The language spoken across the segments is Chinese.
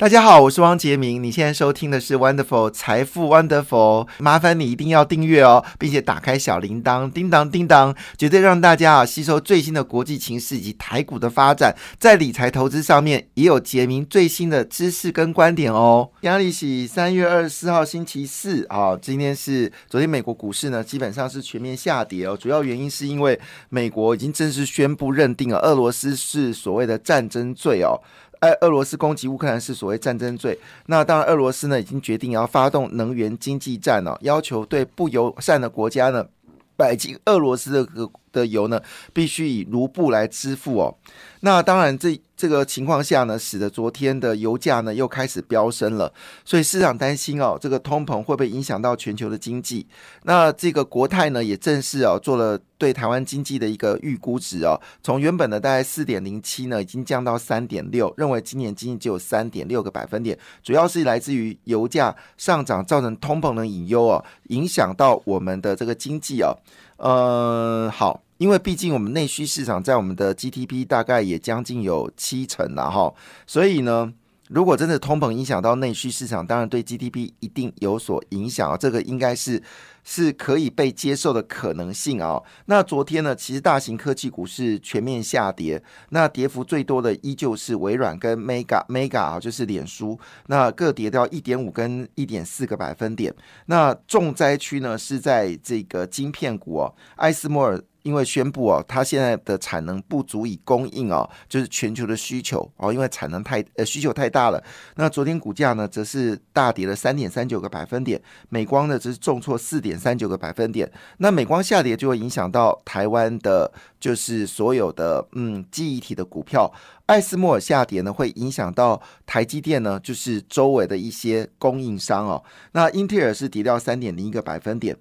大家好，我是汪杰明。你现在收听的是 Wonderful 财富 Wonderful，麻烦你一定要订阅哦，并且打开小铃铛，叮当叮当，绝对让大家啊吸收最新的国际情势以及台股的发展，在理财投资上面也有杰明最新的知识跟观点哦。压力喜三月二十四号星期四啊，今天是昨天美国股市呢基本上是全面下跌哦，主要原因是因为美国已经正式宣布认定了俄罗斯是所谓的战争罪哦。哎，俄罗斯攻击乌克兰是所谓战争罪。那当然，俄罗斯呢已经决定要发动能源经济战了，要求对不友善的国家呢买进俄罗斯的的油呢，必须以卢布来支付哦。那当然，这这个情况下呢，使得昨天的油价呢又开始飙升了。所以市场担心哦，这个通膨会不会影响到全球的经济？那这个国泰呢也正式哦做了对台湾经济的一个预估值哦，从原本的大概四点零七呢，已经降到三点六，认为今年经济只有三点六个百分点，主要是来自于油价上涨造成通膨的隐忧哦，影响到我们的这个经济哦。呃，好。因为毕竟我们内需市场在我们的 GDP 大概也将近有七成了哈，所以呢，如果真的通膨影响到内需市场，当然对 GDP 一定有所影响啊，这个应该是。是可以被接受的可能性啊。那昨天呢，其实大型科技股是全面下跌，那跌幅最多的依旧是微软跟 Mega Mega 啊，就是脸书，那各跌掉一点五跟一点四个百分点。那重灾区呢是在这个晶片股哦，艾斯摩尔。因为宣布哦，它现在的产能不足以供应哦，就是全球的需求哦，因为产能太呃需求太大了。那昨天股价呢，则是大跌了三点三九个百分点，美光呢则是重挫四点三九个百分点。那美光下跌就会影响到台湾的，就是所有的嗯记忆体的股票。艾斯莫尔下跌呢，会影响到台积电呢，就是周围的一些供应商哦。那英特尔是跌掉三点零一个百分点。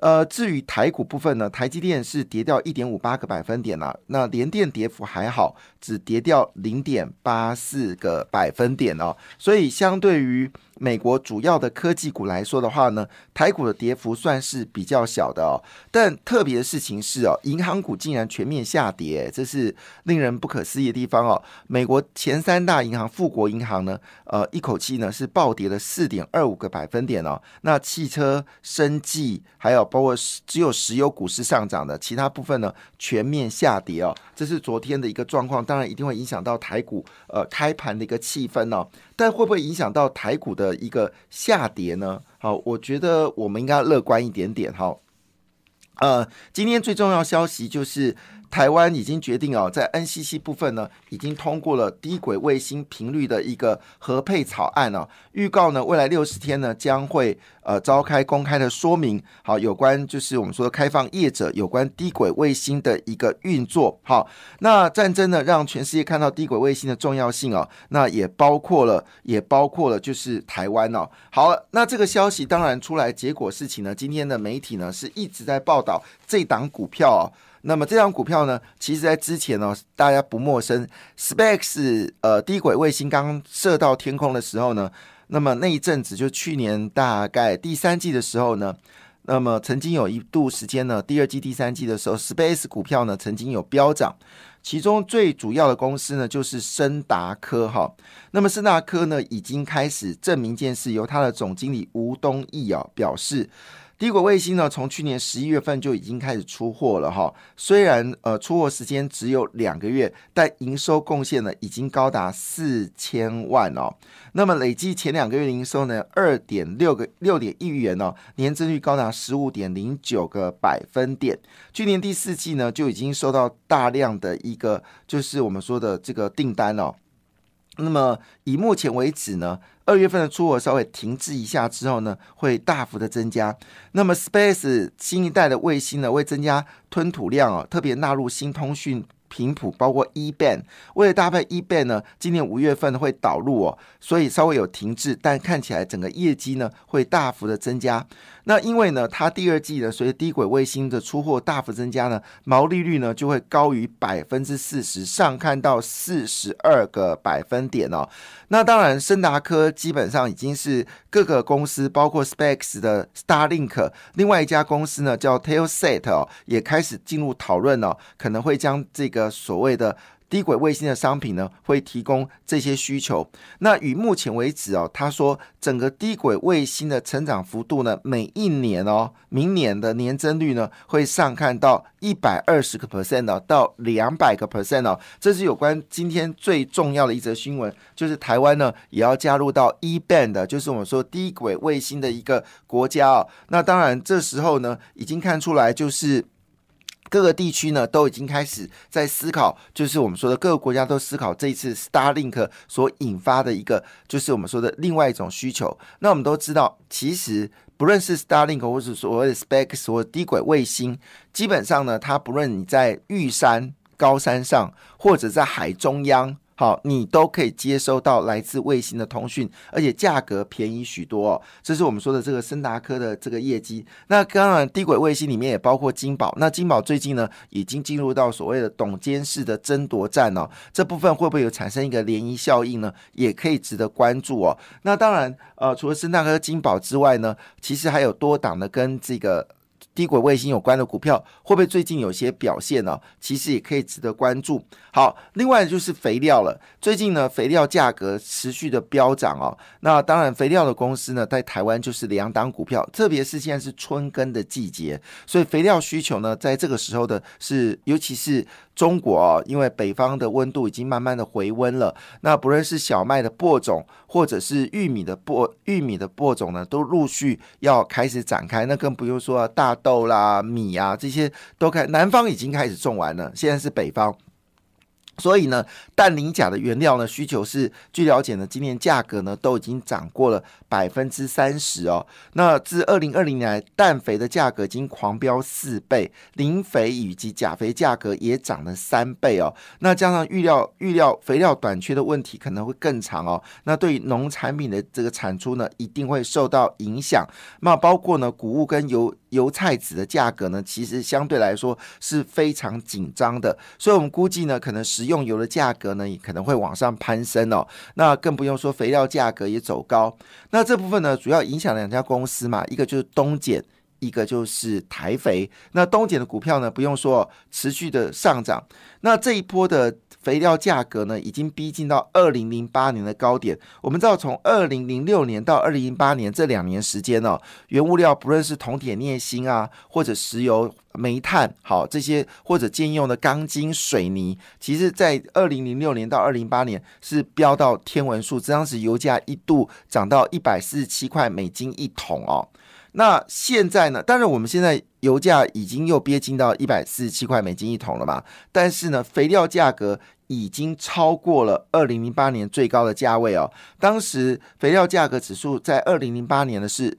呃，至于台股部分呢，台积电是跌掉一点五八个百分点了，那联电跌幅还好，只跌掉零点八四个百分点哦，所以相对于。美国主要的科技股来说的话呢，台股的跌幅算是比较小的哦。但特别的事情是哦，银行股竟然全面下跌，这是令人不可思议的地方哦。美国前三大银行，富国银行呢，呃，一口气呢是暴跌了四点二五个百分点哦。那汽车、生技，还有包括只有石油股市上涨的，其他部分呢全面下跌哦。这是昨天的一个状况，当然一定会影响到台股呃开盘的一个气氛哦。但会不会影响到台股的一个下跌呢？好，我觉得我们应该乐观一点点。哈。呃，今天最重要消息就是。台湾已经决定哦，在 NCC 部分呢，已经通过了低轨卫星频率的一个合配草案哦。预告呢，未来六十天呢，将会呃召开公开的说明，好，有关就是我们说开放业者有关低轨卫星的一个运作。好，那战争呢，让全世界看到低轨卫星的重要性哦。那也包括了，也包括了就是台湾哦。好，那这个消息当然出来，结果事情呢，今天的媒体呢是一直在报道这档股票。那么这张股票呢，其实在之前呢，大家不陌生。Space 呃低轨卫星刚射到天空的时候呢，那么那一阵子就去年大概第三季的时候呢，那么曾经有一度时间呢，第二季、第三季的时候，Space 股票呢曾经有飙涨。其中最主要的公司呢，就是深达科哈。那么深达科呢，已经开始证明件事，由它的总经理吴东义啊表示。低轨卫星呢，从去年十一月份就已经开始出货了哈。虽然呃出货时间只有两个月，但营收贡献呢已经高达四千万哦。那么累计前两个月营收呢，二点六个六点亿元哦，年增率高达十五点零九个百分点。去年第四季呢，就已经收到大量的一个就是我们说的这个订单哦。那么以目前为止呢，二月份的出货稍微停滞一下之后呢，会大幅的增加。那么 Space 新一代的卫星呢，会增加吞吐量哦，特别纳入新通讯。频谱包括 E band，为了搭配 E band 呢，今年五月份会导入哦，所以稍微有停滞，但看起来整个业绩呢会大幅的增加。那因为呢，它第二季呢，随着低轨卫星的出货大幅增加呢，毛利率呢就会高于百分之四十，上看到四十二个百分点哦。那当然，森达科基本上已经是各个公司，包括 Specs 的 Starlink，另外一家公司呢叫 Tailset 哦，也开始进入讨论哦，可能会将这个所谓的。低轨卫星的商品呢会提供这些需求。那与目前为止哦，他说整个低轨卫星的成长幅度呢，每一年哦，明年的年增率呢会上看到一百二十个 percent 哦，到两百个 percent 哦。这是有关今天最重要的一则新闻，就是台湾呢也要加入到 E band，就是我们说低轨卫星的一个国家哦。那当然这时候呢，已经看出来就是。各个地区呢都已经开始在思考，就是我们说的各个国家都思考这一次 Starlink 所引发的一个，就是我们说的另外一种需求。那我们都知道，其实不论是 Starlink 或者所谓的 Specs 或低轨卫星，基本上呢，它不论你在玉山高山上，或者在海中央。好，你都可以接收到来自卫星的通讯，而且价格便宜许多哦。这是我们说的这个森达科的这个业绩。那当然，低轨卫星里面也包括金宝。那金宝最近呢，已经进入到所谓的董监事的争夺战哦。这部分会不会有产生一个涟漪效应呢？也可以值得关注哦。那当然，呃，除了森达科、金宝之外呢，其实还有多档的跟这个。低轨卫星有关的股票会不会最近有些表现呢？其实也可以值得关注。好，另外就是肥料了。最近呢，肥料价格持续的飙涨哦。那当然，肥料的公司呢，在台湾就是两档股票，特别是现在是春耕的季节，所以肥料需求呢，在这个时候的是，尤其是。中国啊，因为北方的温度已经慢慢的回温了，那不论是小麦的播种，或者是玉米的播玉米的播种呢，都陆续要开始展开。那更不用说大豆啦、米啊这些都开，南方已经开始种完了，现在是北方。所以呢，氮磷钾的原料呢需求是，据了解呢，今年价格呢都已经涨过了百分之三十哦。那自二零二零年来，氮肥的价格已经狂飙四倍，磷肥以及钾肥价格也涨了三倍哦。那加上预料预料肥料短缺的问题可能会更长哦。那对于农产品的这个产出呢，一定会受到影响。那包括呢，谷物跟油。油菜籽的价格呢，其实相对来说是非常紧张的，所以我们估计呢，可能十用油的价格呢，也可能会往上攀升哦。那更不用说肥料价格也走高。那这部分呢，主要影响两家公司嘛，一个就是东碱，一个就是台肥。那东碱的股票呢，不用说，持续的上涨。那这一波的。肥料价格呢，已经逼近到二零零八年的高点。我们知道，从二零零六年到二零零八年这两年时间呢，原物料不论是铜、铁、镍、锌啊，或者石油、煤炭，好这些或者兼用的钢筋、水泥，其实在二零零六年到二零零八年是飙到天文数字，当时油价一度涨到一百四十七块美金一桶哦。那现在呢？当然，我们现在油价已经又憋近到一百四十七块美金一桶了嘛。但是呢，肥料价格已经超过了二零零八年最高的价位哦。当时肥料价格指数在二零零八年的是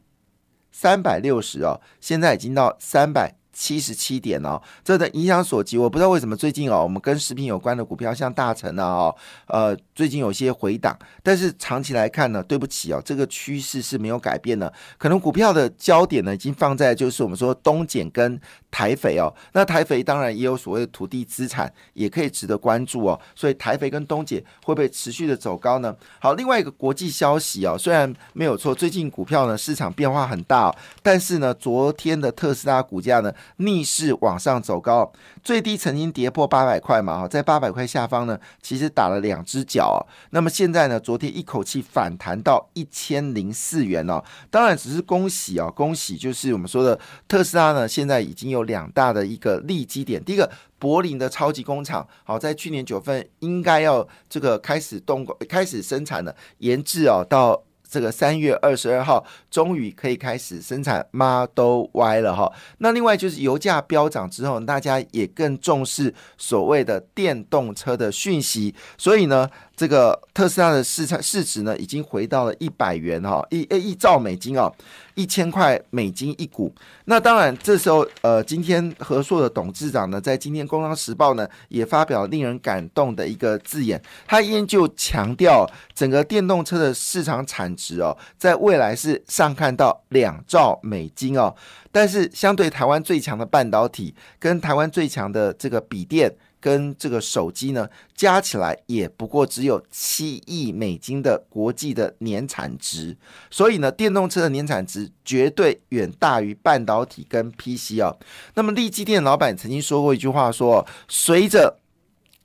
三百六十哦，现在已经到三百。七十七点哦，这的影响所及，我不知道为什么最近哦，我们跟食品有关的股票，像大成啊，哦，呃，最近有些回档，但是长期来看呢，对不起哦，这个趋势是没有改变的，可能股票的焦点呢，已经放在就是我们说东碱跟台肥哦，那台肥当然也有所谓的土地资产，也可以值得关注哦，所以台肥跟东姐会不会持续的走高呢？好，另外一个国际消息哦，虽然没有错，最近股票呢市场变化很大，但是呢，昨天的特斯拉股价呢。逆势往上走高，最低曾经跌破八百块嘛？哈，在八百块下方呢，其实打了两只脚。那么现在呢，昨天一口气反弹到一千零四元哦。当然，只是恭喜哦，恭喜！就是我们说的特斯拉呢，现在已经有两大的一个利基点。第一个，柏林的超级工厂，好，在去年九份应该要这个开始动工、开始生产的，研制哦到。这个三月二十二号终于可以开始生产 Model Y 了哈。那另外就是油价飙涨之后，大家也更重视所谓的电动车的讯息，所以呢。这个特斯拉的市场市值呢，已经回到了一百元哈，一诶一兆美金哦，一千块美金一股。那当然，这时候呃，今天和硕的董事长呢，在今天《工商时报》呢，也发表令人感动的一个字眼，他依然就强调，整个电动车的市场产值哦，在未来是上看到两兆美金哦。但是，相对台湾最强的半导体，跟台湾最强的这个笔电。跟这个手机呢，加起来也不过只有七亿美金的国际的年产值，所以呢，电动车的年产值绝对远大于半导体跟 PC 哦。那么，立基店老板曾经说过一句话，说随着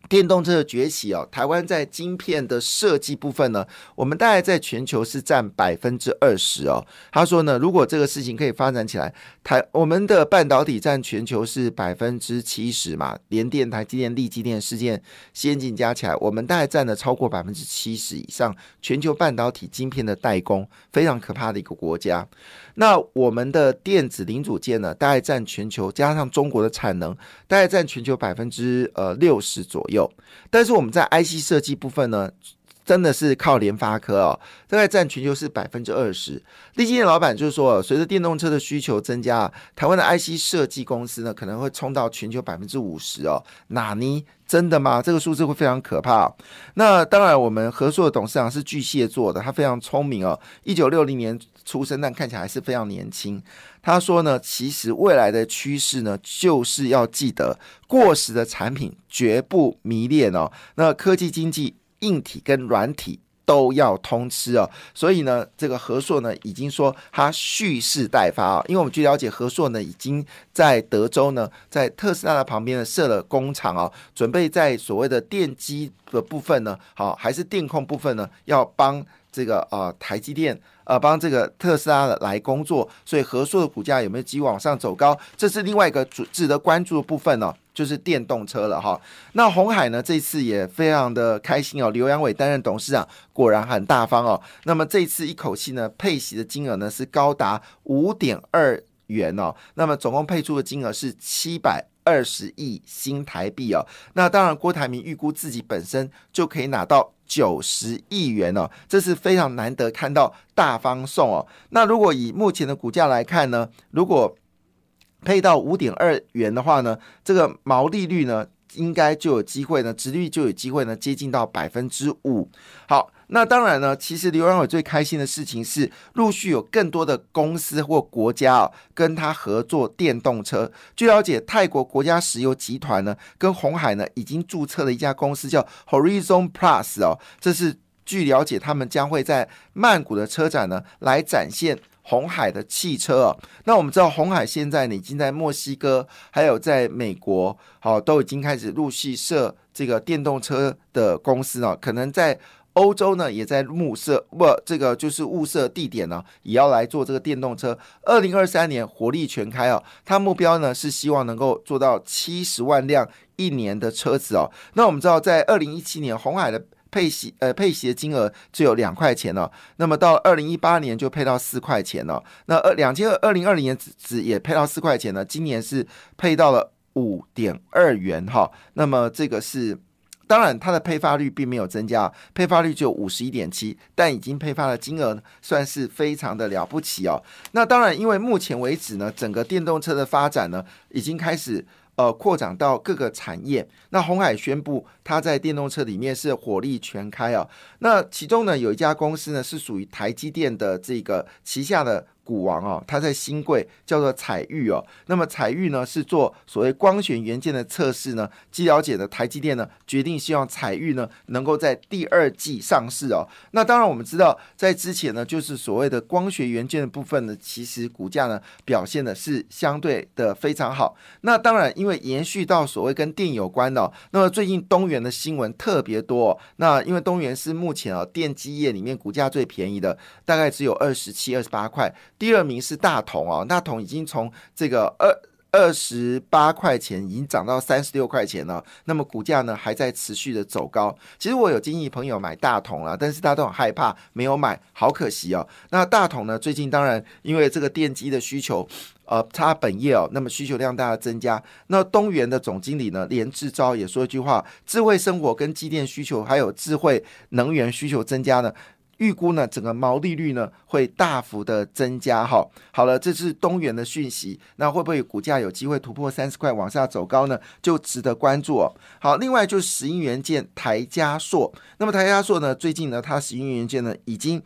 电动车的崛起哦，台湾在晶片的设计部分呢，我们大概在全球是占百分之二十哦。他说呢，如果这个事情可以发展起来，台我们的半导体占全球是百分之七十嘛，联电、台积电、力积电、世件先进加起来，我们大概占了超过百分之七十以上全球半导体晶片的代工，非常可怕的一个国家。那我们的电子零组件呢，大概占全球加上中国的产能，大概占全球百分之呃六十左右。有但是我们在 IC 设计部分呢，真的是靠联发科哦，大概占全球是百分之二十。立晶的老板就是说，随着电动车的需求增加，台湾的 IC 设计公司呢可能会冲到全球百分之五十哦。哪尼？真的吗？这个数字会非常可怕。那当然，我们合作的董事长是巨蟹座的，他非常聪明哦，一九六零年出生，但看起来还是非常年轻。他说呢，其实未来的趋势呢，就是要记得过时的产品绝不迷恋哦。那科技经济，硬体跟软体。都要通吃哦，所以呢，这个和硕呢已经说它蓄势待发啊，因为我们据了解，和硕呢已经在德州呢，在特斯拉的旁边呢设了工厂哦，准备在所谓的电机的部分呢，好还是电控部分呢，要帮这个呃台积电呃帮这个特斯拉的来工作，所以合硕的股价有没有机会往上走高，这是另外一个主值得关注的部分呢。就是电动车了哈，那红海呢这次也非常的开心哦，刘阳伟担任董事长，果然很大方哦。那么这次一口气呢配息的金额呢是高达五点二元哦，那么总共配出的金额是七百二十亿新台币哦。那当然郭台铭预估自己本身就可以拿到九十亿元哦，这是非常难得看到大方送哦。那如果以目前的股价来看呢，如果配到五点二元的话呢，这个毛利率呢，应该就有机会呢，值率就有机会呢，接近到百分之五。好，那当然呢，其实刘阳伟最开心的事情是，陆续有更多的公司或国家哦，跟他合作电动车。据了解，泰国国家石油集团呢，跟红海呢，已经注册了一家公司叫 Horizon Plus 哦，这是据了解，他们将会在曼谷的车展呢，来展现。红海的汽车哦，那我们知道红海现在呢已经在墨西哥，还有在美国，好都已经开始陆续设这个电动车的公司呢。可能在欧洲呢也在目设不这个就是物色地点呢，也要来做这个电动车。二零二三年火力全开哦，它目标呢是希望能够做到七十万辆一年的车子哦。那我们知道在二零一七年红海的。配息呃配息的金额只有两块钱了，那么到二零一八年就配到四块钱了，那二两千二二零二零年只只也配到四块钱了，今年是配到了五点二元哈，那么这个是当然它的配发率并没有增加，配发率只有五十一点七，但已经配发的金额算是非常的了不起哦。那当然因为目前为止呢，整个电动车的发展呢已经开始。呃，扩展到各个产业。那红海宣布，它在电动车里面是火力全开啊。那其中呢，有一家公司呢，是属于台积电的这个旗下的。股王哦，它在新贵叫做彩玉哦。那么彩玉呢是做所谓光学元件的测试呢。据了解的台积电呢决定希望彩玉呢能够在第二季上市哦。那当然我们知道在之前呢就是所谓的光学元件的部分呢，其实股价呢表现的是相对的非常好。那当然因为延续到所谓跟电有关的，那么最近东元的新闻特别多。那因为东元是目前啊电机业里面股价最便宜的，大概只有二十七、二十八块。第二名是大同哦，大同已经从这个二二十八块钱已经涨到三十六块钱了，那么股价呢还在持续的走高。其实我有经纪朋友买大同了，但是大家都很害怕，没有买，好可惜哦。那大同呢，最近当然因为这个电机的需求，呃，它本业哦，那么需求量大大增加。那东元的总经理呢，连志昭也说一句话：智慧生活跟机电需求还有智慧能源需求增加呢。预估呢，整个毛利率呢会大幅的增加哈。好了，这是东元的讯息，那会不会股价有机会突破三十块往下走高呢？就值得关注哦。好，另外就是石英元件台加硕，那么台加硕呢，最近呢，它石英元件呢已经。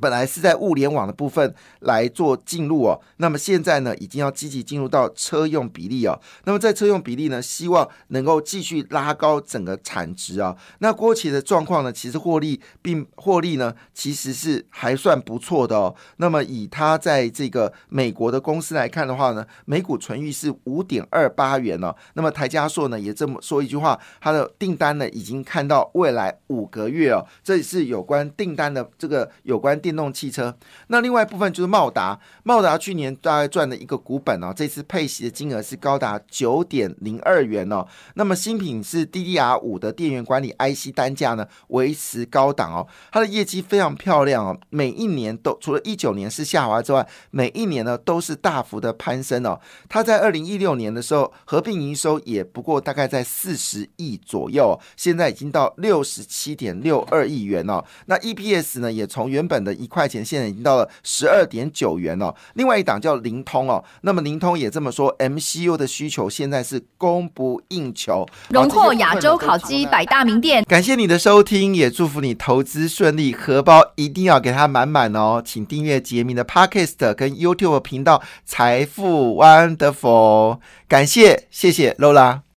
本来是在物联网的部分来做进入哦，那么现在呢，已经要积极进入到车用比例哦。那么在车用比例呢，希望能够继续拉高整个产值啊。那郭企的状况呢，其实获利并获利呢，其实是还算不错的哦。那么以它在这个美国的公司来看的话呢，每股存益是五点二八元哦。那么台加硕呢也这么说一句话，它的订单呢已经看到未来五个月哦。这也是有关订单的这个有关。电动汽车，那另外一部分就是茂达。茂达去年大概赚了一个股本哦，这次配息的金额是高达九点零二元哦。那么新品是 DDR 五的电源管理 IC 单价呢维持高档哦，它的业绩非常漂亮哦，每一年都除了一九年是下滑之外，每一年呢都是大幅的攀升哦。它在二零一六年的时候合并营收也不过大概在四十亿左右，现在已经到六十七点六二亿元哦。那 EPS 呢也从原本的一块钱现在已经到了十二点九元哦。另外一档叫灵通哦，那么灵通也这么说，MCU 的需求现在是供不应求。荣获亚洲烤鸡百大名店。感谢你的收听，也祝福你投资顺利，荷包一定要给它满满哦。请订阅杰明的 Podcast 跟 YouTube 频道财富 Wonderful。感谢，谢谢 Lola。